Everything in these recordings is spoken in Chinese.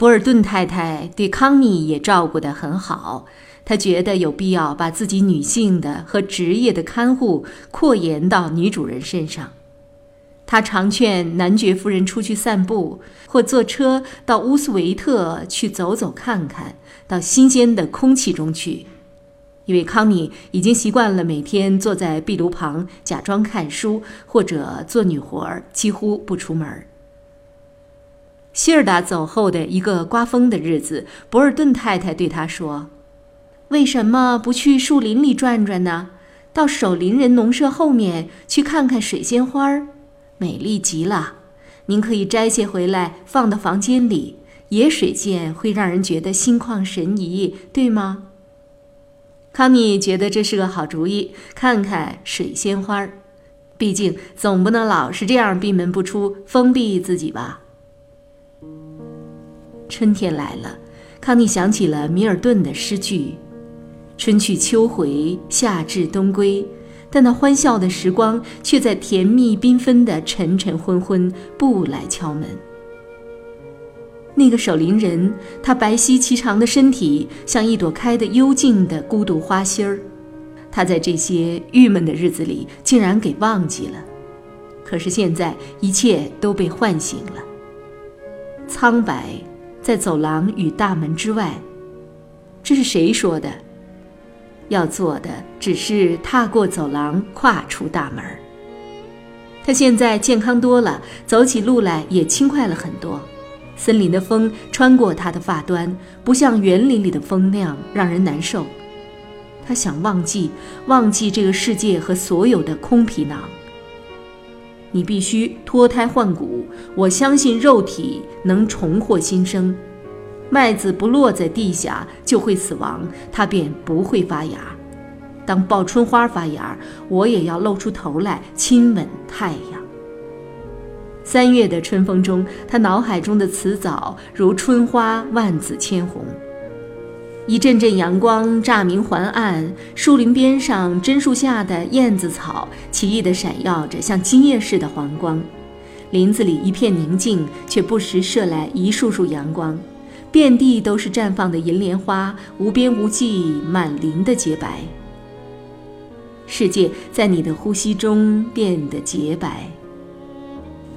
博尔顿太太对康妮也照顾得很好，她觉得有必要把自己女性的和职业的看护扩延到女主人身上。她常劝男爵夫人出去散步，或坐车到乌斯维特去走走看看，到新鲜的空气中去，因为康妮已经习惯了每天坐在壁炉旁假装看书或者做女活儿，几乎不出门儿。希尔达走后的一个刮风的日子，博尔顿太太对他说：“为什么不去树林里转转呢？到守林人农舍后面去看看水仙花儿，美丽极了。您可以摘些回来放到房间里。野水见会让人觉得心旷神怡，对吗？”康妮觉得这是个好主意，看看水仙花儿。毕竟总不能老是这样闭门不出，封闭自己吧。春天来了，康妮想起了米尔顿的诗句：“春去秋回，夏至冬归。”但那欢笑的时光却在甜蜜缤纷的晨晨昏昏不来敲门。那个守灵人，他白皙颀长的身体像一朵开得幽静的孤独花心儿，他在这些郁闷的日子里竟然给忘记了。可是现在一切都被唤醒了，苍白。在走廊与大门之外，这是谁说的？要做的只是踏过走廊，跨出大门。他现在健康多了，走起路来也轻快了很多。森林的风穿过他的发端，不像园林里的风那样让人难受。他想忘记，忘记这个世界和所有的空皮囊。你必须脱胎换骨。我相信肉体能重获新生。麦子不落在地下就会死亡，它便不会发芽。当报春花发芽，我也要露出头来亲吻太阳。三月的春风中，他脑海中的词藻如春花万紫千红。一阵阵阳光乍明还暗，树林边上榛树下的燕子草奇异地闪耀着，像金叶似的黄光。林子里一片宁静，却不时射来一束束阳光，遍地都是绽放的银莲花，无边无际，满林的洁白。世界在你的呼吸中变得洁白，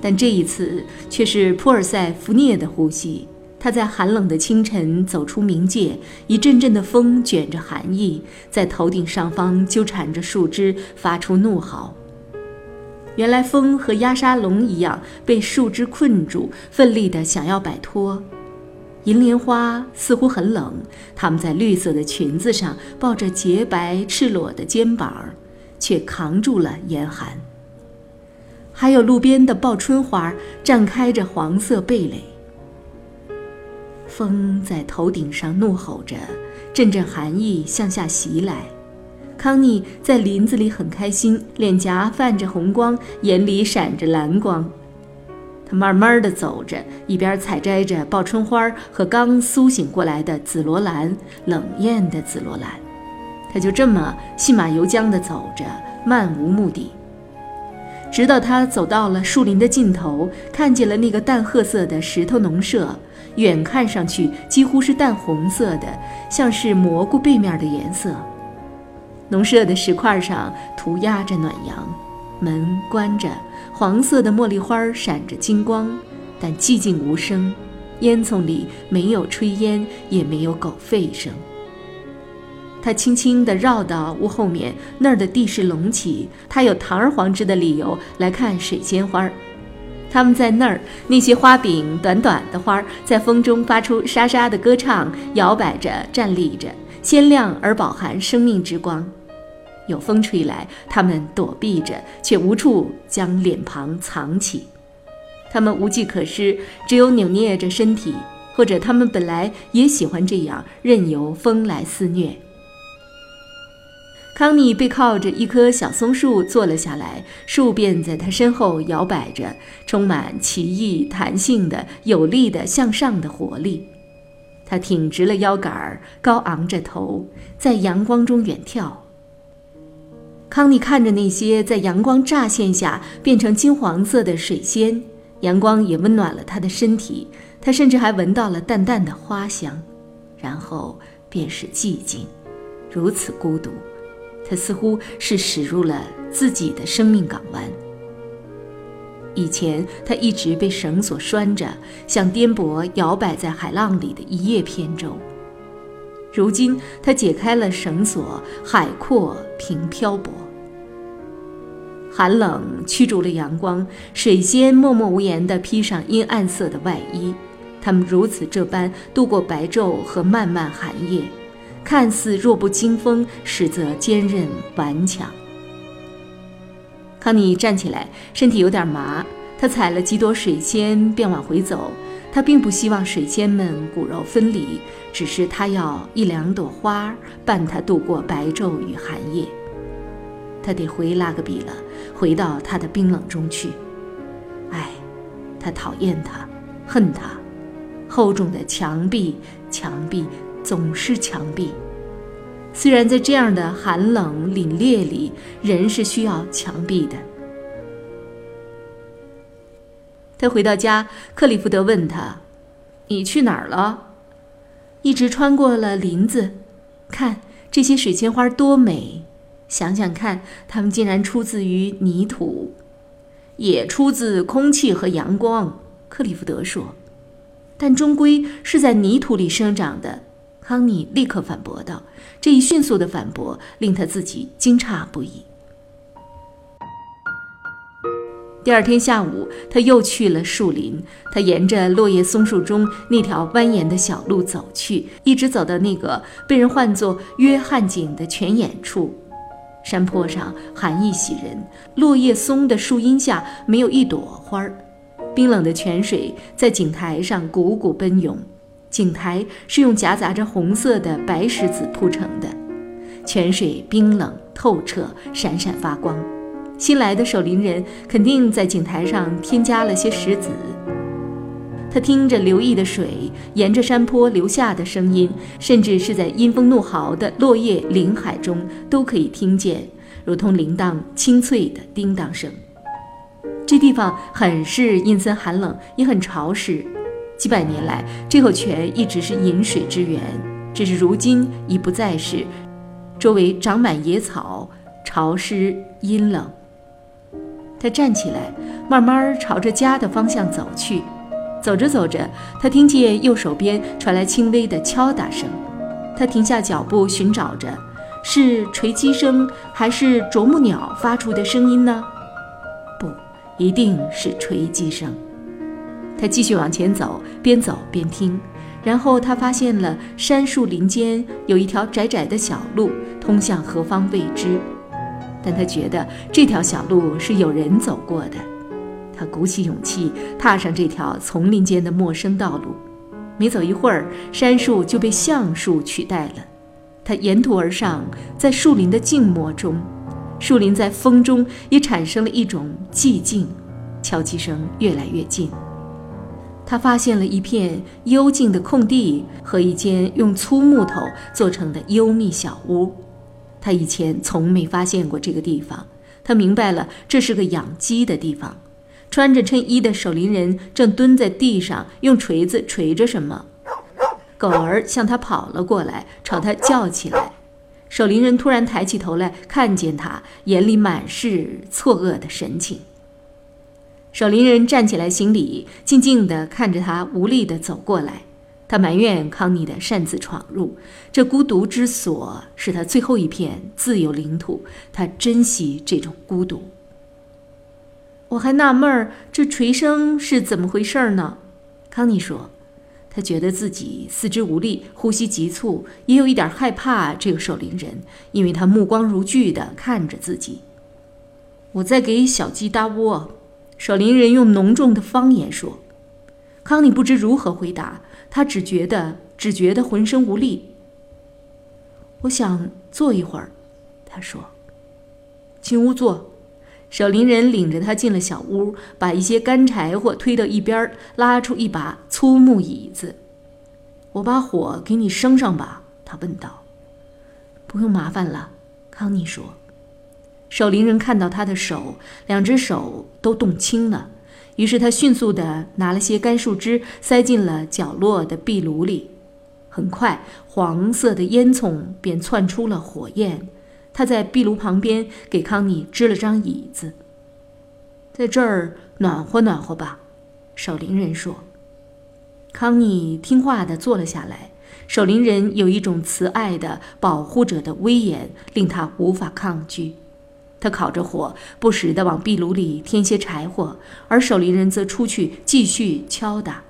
但这一次却是普尔塞福涅的呼吸。他在寒冷的清晨走出冥界，一阵阵的风卷着寒意，在头顶上方纠缠着树枝，发出怒嚎。原来风和压沙龙一样被树枝困住，奋力地想要摆脱。银莲花似乎很冷，它们在绿色的裙子上抱着洁白赤裸的肩膀，却扛住了严寒。还有路边的报春花，绽开着黄色蓓蕾。风在头顶上怒吼着，阵阵寒意向下袭来。康妮在林子里很开心，脸颊泛着红光，眼里闪着蓝光。她慢慢地走着，一边采摘着报春花和刚苏醒过来的紫罗兰，冷艳的紫罗兰。她就这么信马由缰地走着，漫无目的。直到她走到了树林的尽头，看见了那个淡褐色的石头农舍。远看上去几乎是淡红色的，像是蘑菇背面的颜色。农舍的石块上涂鸦着暖阳，门关着，黄色的茉莉花闪着金光，但寂静无声，烟囱里没有炊烟，也没有狗吠声。他轻轻地绕到屋后面，那儿的地势隆起，他有堂而皇之的理由来看水仙花。他们在那儿，那些花柄短短的花儿在风中发出沙沙的歌唱，摇摆着，站立着，鲜亮而饱含生命之光。有风吹来，它们躲避着，却无处将脸庞藏起。它们无计可施，只有扭捏着身体，或者他们本来也喜欢这样任由风来肆虐。康妮背靠着一棵小松树坐了下来，树便在他身后摇摆着，充满奇异、弹性的、有力的向上的活力。他挺直了腰杆儿，高昂着头，在阳光中远眺。康妮看着那些在阳光乍现下变成金黄色的水仙，阳光也温暖了他的身体，他甚至还闻到了淡淡的花香。然后便是寂静，如此孤独。他似乎是驶入了自己的生命港湾。以前他一直被绳索拴着，像颠簸摇摆在海浪里的一叶扁舟。如今他解开了绳索，海阔凭漂泊。寒冷驱逐了阳光，水仙默默无言地披上阴暗色的外衣。他们如此这般度过白昼和漫漫寒夜。看似弱不禁风，实则坚韧顽强。康妮站起来，身体有点麻。他采了几朵水仙，便往回走。他并不希望水仙们骨肉分离，只是他要一两朵花伴他度过白昼与寒夜。他得回拉格比了，回到他的冰冷中去。唉，他讨厌他，恨他，厚重的墙壁，墙壁。总是墙壁。虽然在这样的寒冷凛冽里，人是需要墙壁的。他回到家，克里夫德问他：“你去哪儿了？”“一直穿过了林子，看这些水仙花多美。想想看，它们竟然出自于泥土，也出自空气和阳光。”克里夫德说，“但终归是在泥土里生长的。”康妮立刻反驳道：“这一迅速的反驳令他自己惊诧不已。”第二天下午，他又去了树林。他沿着落叶松树中那条蜿蜒的小路走去，一直走到那个被人唤作约翰井的泉眼处。山坡上寒意袭人，落叶松的树荫下没有一朵花儿。冰冷的泉水在井台上汩汩奔涌。井台是用夹杂着红色的白石子铺成的，泉水冰冷透彻，闪闪发光。新来的守林人肯定在井台上添加了些石子。他听着流溢的水沿着山坡流下的声音，甚至是在阴风怒号的落叶林海中都可以听见，如同铃铛清脆的叮当声。这地方很是阴森寒冷，也很潮湿。几百年来，这口泉一直是饮水之源，只是如今已不再是。周围长满野草，潮湿阴冷。他站起来，慢慢朝着家的方向走去。走着走着，他听见右手边传来轻微的敲打声。他停下脚步，寻找着，是锤击声还是啄木鸟发出的声音呢？不，一定是锤击声。他继续往前走，边走边听，然后他发现了山树林间有一条窄窄的小路，通向何方未知。但他觉得这条小路是有人走过的。他鼓起勇气踏上这条丛林间的陌生道路。没走一会儿，杉树就被橡树取代了。他沿途而上，在树林的静默中，树林在风中也产生了一种寂静。敲击声越来越近。他发现了一片幽静的空地和一间用粗木头做成的幽密小屋。他以前从没发现过这个地方。他明白了，这是个养鸡的地方。穿着衬衣的守林人正蹲在地上，用锤子锤着什么。狗儿向他跑了过来，朝他叫起来。守林人突然抬起头来，看见他，眼里满是错愕的神情。守林人站起来行礼，静静地看着他无力地走过来。他埋怨康妮的擅自闯入，这孤独之所是他最后一片自由领土。他珍惜这种孤独。我还纳闷儿，这锤声是怎么回事儿呢？康妮说，他觉得自己四肢无力，呼吸急促，也有一点害怕这个守林人，因为他目光如炬地看着自己。我在给小鸡搭窝。守林人用浓重的方言说：“康妮不知如何回答，他只觉得只觉得浑身无力。我想坐一会儿，他说：“进屋坐。”守灵人领着他进了小屋，把一些干柴火推到一边，拉出一把粗木椅子。我把火给你生上吧，他问道。不用麻烦了，康妮说。守灵人看到他的手，两只手都冻青了，于是他迅速地拿了些干树枝，塞进了角落的壁炉里。很快，黄色的烟囱便窜出了火焰。他在壁炉旁边给康妮支了张椅子，在这儿暖和暖和吧，守灵人说。康妮听话地坐了下来。守灵人有一种慈爱的保护者的威严，令他无法抗拒。他烤着火，不时地往壁炉里添些柴火，而守灵人则出去继续敲打。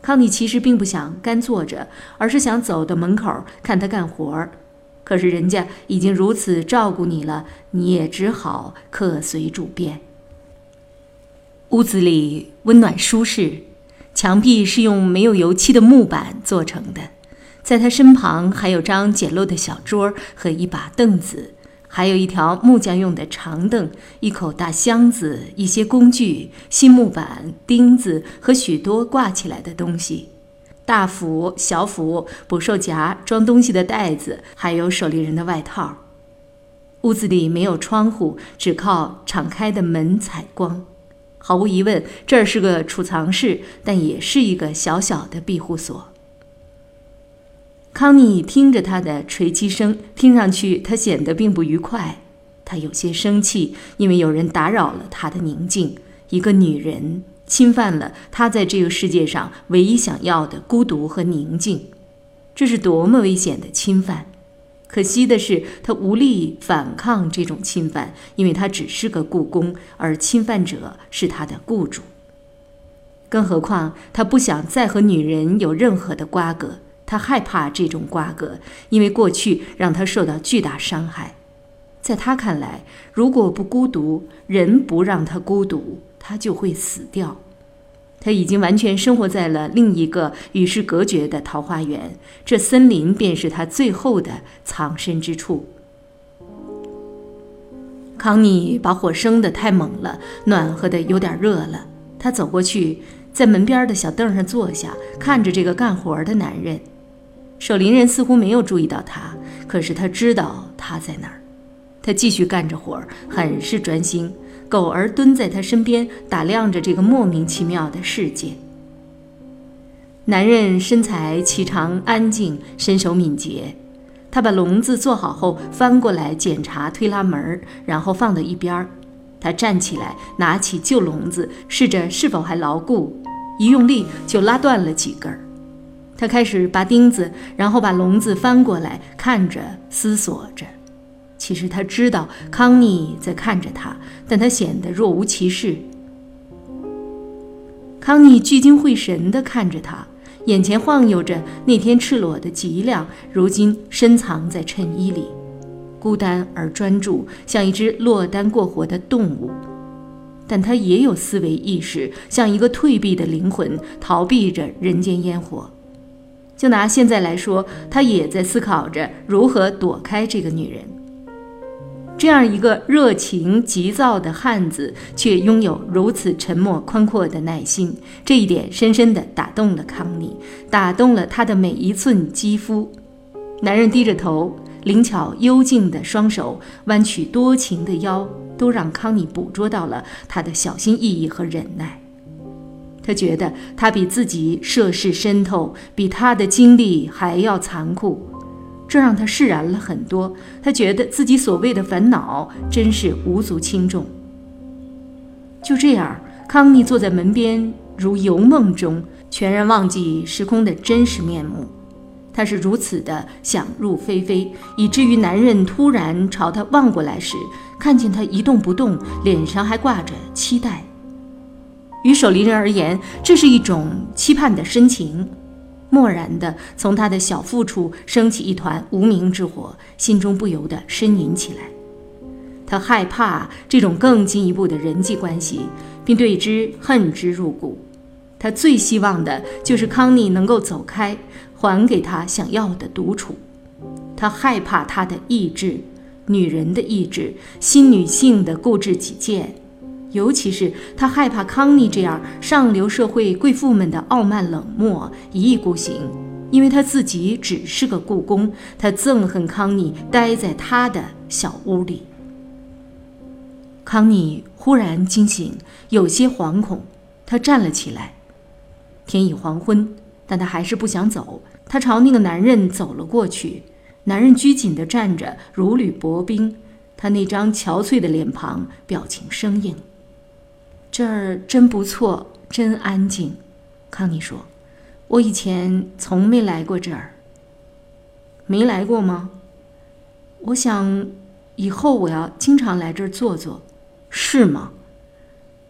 康妮其实并不想干坐着，而是想走到门口看他干活儿。可是人家已经如此照顾你了，你也只好客随主便。屋子里温暖舒适，墙壁是用没有油漆的木板做成的。在他身旁还有张简陋的小桌和一把凳子，还有一条木匠用的长凳、一口大箱子、一些工具、新木板、钉子和许多挂起来的东西。大斧、小斧、捕兽夹、装东西的袋子，还有守灵人的外套。屋子里没有窗户，只靠敞开的门采光。毫无疑问，这儿是个储藏室，但也是一个小小的庇护所。康妮听着他的锤击声，听上去他显得并不愉快。他有些生气，因为有人打扰了他的宁静。一个女人。侵犯了他在这个世界上唯一想要的孤独和宁静，这是多么危险的侵犯！可惜的是，他无力反抗这种侵犯，因为他只是个雇工，而侵犯者是他的雇主。更何况，他不想再和女人有任何的瓜葛，他害怕这种瓜葛，因为过去让他受到巨大伤害。在他看来，如果不孤独，人不让他孤独。他就会死掉。他已经完全生活在了另一个与世隔绝的桃花源，这森林便是他最后的藏身之处。康妮把火生得太猛了，暖和的有点热了。他走过去，在门边的小凳上坐下，看着这个干活的男人。守灵人似乎没有注意到他，可是他知道他在哪儿。他继续干着活儿，很是专心。狗儿蹲在他身边，打量着这个莫名其妙的世界。男人身材颀长、安静，身手敏捷。他把笼子做好后，翻过来检查推拉门，然后放到一边儿。他站起来，拿起旧笼子，试着是否还牢固，一用力就拉断了几根儿。他开始拔钉子，然后把笼子翻过来，看着，思索着。其实他知道康妮在看着他，但他显得若无其事。康妮聚精会神地看着他，眼前晃悠着那天赤裸的脊梁，如今深藏在衬衣里，孤单而专注，像一只落单过活的动物。但他也有思维意识，像一个退避的灵魂，逃避着人间烟火。就拿现在来说，他也在思考着如何躲开这个女人。这样一个热情急躁的汉子，却拥有如此沉默宽阔的耐心，这一点深深地打动了康妮，打动了他的每一寸肌肤。男人低着头，灵巧幽静的双手，弯曲多情的腰，都让康妮捕捉到了他的小心翼翼和忍耐。他觉得他比自己涉世深透，比他的经历还要残酷。这让他释然了很多，他觉得自己所谓的烦恼真是无足轻重。就这样，康妮坐在门边，如游梦中，全然忘记时空的真实面目。他是如此的想入非非，以至于男人突然朝他望过来时，看见他一动不动，脸上还挂着期待。于守灵人而言，这是一种期盼的深情。漠然地从他的小腹处升起一团无名之火，心中不由得呻吟起来。他害怕这种更进一步的人际关系，并对之恨之入骨。他最希望的就是康妮能够走开，还给他想要的独处。他害怕他的意志，女人的意志，新女性的固执己见，尤其是他害怕康妮这样上流社会贵妇们的傲慢冷漠、一意孤行，因为他自己只是个故宫。他憎恨康妮待在他的小屋里。康妮忽然惊醒，有些惶恐，她站了起来。天已黄昏，但她还是不想走。她朝那个男人走了过去。男人拘谨地站着，如履薄冰。他那张憔悴的脸庞，表情生硬。这儿真不错，真安静。康妮说：“我以前从没来过这儿。没来过吗？我想，以后我要经常来这儿坐坐，是吗？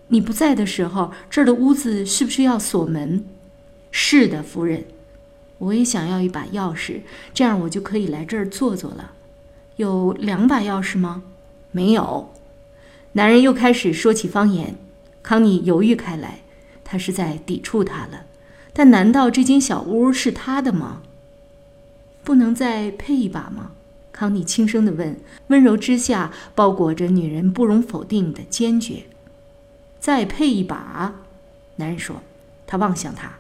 你不在的时候，这儿的屋子是不是要锁门？是的，夫人。”我也想要一把钥匙，这样我就可以来这儿坐坐了。有两把钥匙吗？没有。男人又开始说起方言。康妮犹豫开来，他是在抵触他了。但难道这间小屋是他的吗？不能再配一把吗？康妮轻声地问，温柔之下包裹着女人不容否定的坚决。再配一把？男人说。他望向她。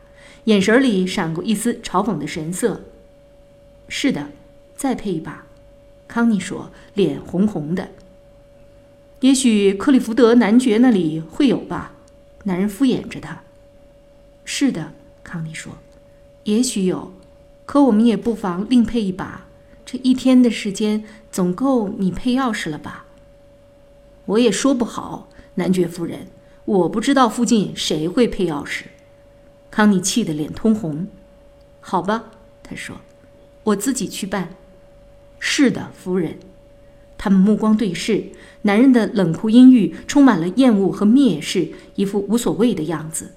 眼神里闪过一丝嘲讽的神色。是的，再配一把，康妮说，脸红红的。也许克利福德男爵那里会有吧？男人敷衍着他。是的，康妮说，也许有，可我们也不妨另配一把。这一天的时间总够你配钥匙了吧？我也说不好，男爵夫人，我不知道附近谁会配钥匙。康妮气得脸通红。好吧，他说：“我自己去办。”是的，夫人。他们目光对视，男人的冷酷阴郁充满了厌恶和蔑视，一副无所谓的样子。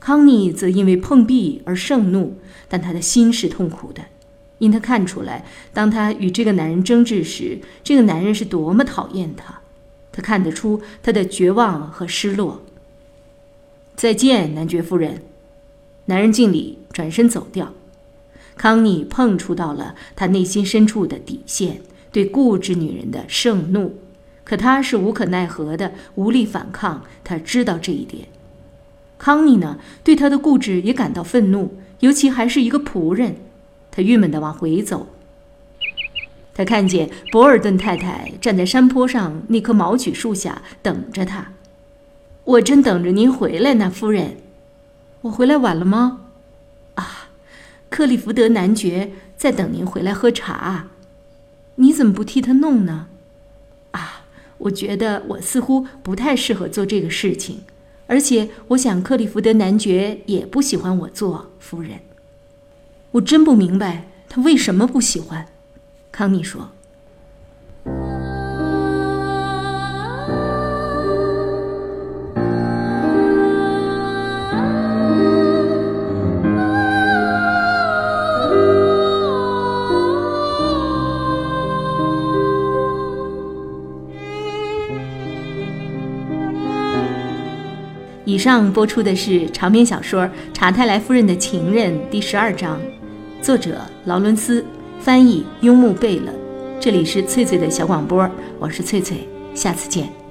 康妮则因为碰壁而盛怒，但他的心是痛苦的，因他看出来，当他与这个男人争执时，这个男人是多么讨厌他。他看得出他的绝望和失落。再见，男爵夫人。男人敬礼，转身走掉。康妮碰触到了他内心深处的底线，对固执女人的盛怒。可他是无可奈何的，无力反抗。他知道这一点。康妮呢，对他的固执也感到愤怒，尤其还是一个仆人。他郁闷地往回走。他看见博尔顿太太站在山坡上那棵毛榉树下等着他。我正等着您回来呢，夫人。我回来晚了吗？啊，克利福德男爵在等您回来喝茶。你怎么不替他弄呢？啊，我觉得我似乎不太适合做这个事情，而且我想克利福德男爵也不喜欢我做夫人。我真不明白他为什么不喜欢。康妮说。上播出的是长篇小说《查泰莱夫人的情人》第十二章，作者劳伦斯，翻译雍木贝勒。这里是翠翠的小广播，我是翠翠，下次见。